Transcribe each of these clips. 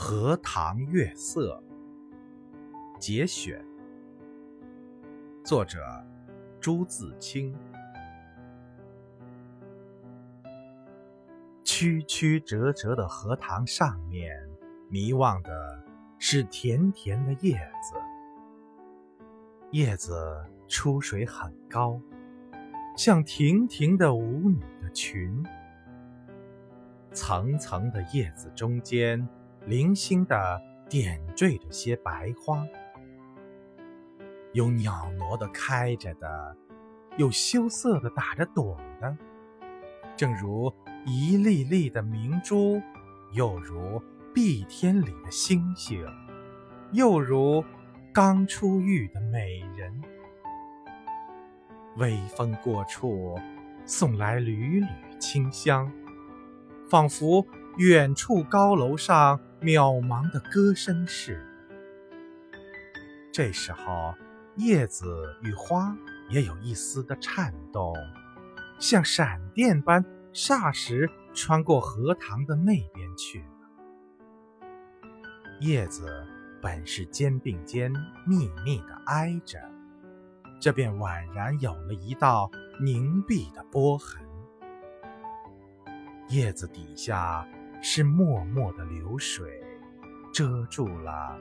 荷塘月色节选，作者朱自清。曲曲折折的荷塘上面，迷望的是甜甜的叶子。叶子出水很高，像亭亭的舞女的裙。层层的叶子中间。零星的点缀着些白花，有袅娜的开着的，有羞涩的打着朵的，正如一粒粒的明珠，又如碧天里的星星，又如刚出浴的美人。微风过处，送来缕缕清香，仿佛远处高楼上。渺茫的歌声似的。这时候，叶子与花也有一丝的颤动，像闪电般，霎时穿过荷塘的那边去了。叶子本是肩并肩密密的挨着，这便宛然有了一道凝碧的波痕。叶子底下。是脉脉的流水，遮住了，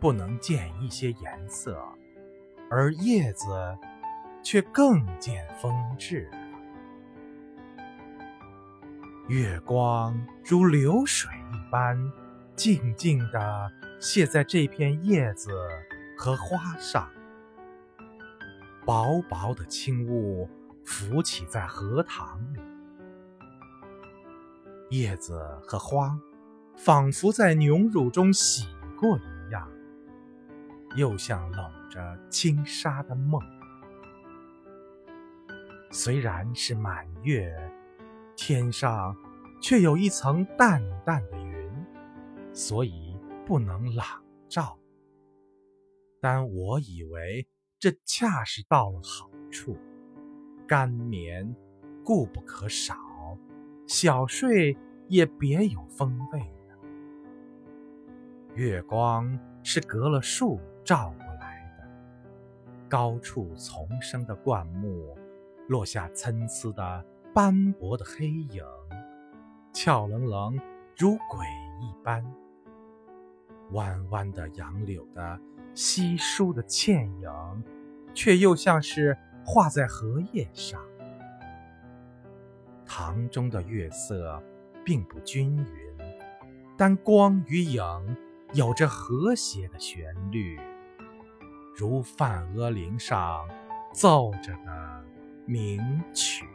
不能见一些颜色，而叶子却更见风致了。月光如流水一般，静静地泻在这片叶子和花上，薄薄的轻雾浮起在荷塘里。叶子和花，仿佛在牛乳中洗过一样，又像搂着轻纱的梦。虽然是满月，天上却有一层淡淡的云，所以不能朗照。但我以为这恰是到了好处，干眠固不可少。小睡也别有风味呢。月光是隔了树照过来的，高处丛生的灌木落下参差的斑驳的黑影，俏愣愣如鬼一般。弯弯的杨柳的稀疏的倩影，却又像是画在荷叶上。塘中的月色并不均匀，但光与影有着和谐的旋律，如梵阿林上奏着的名曲。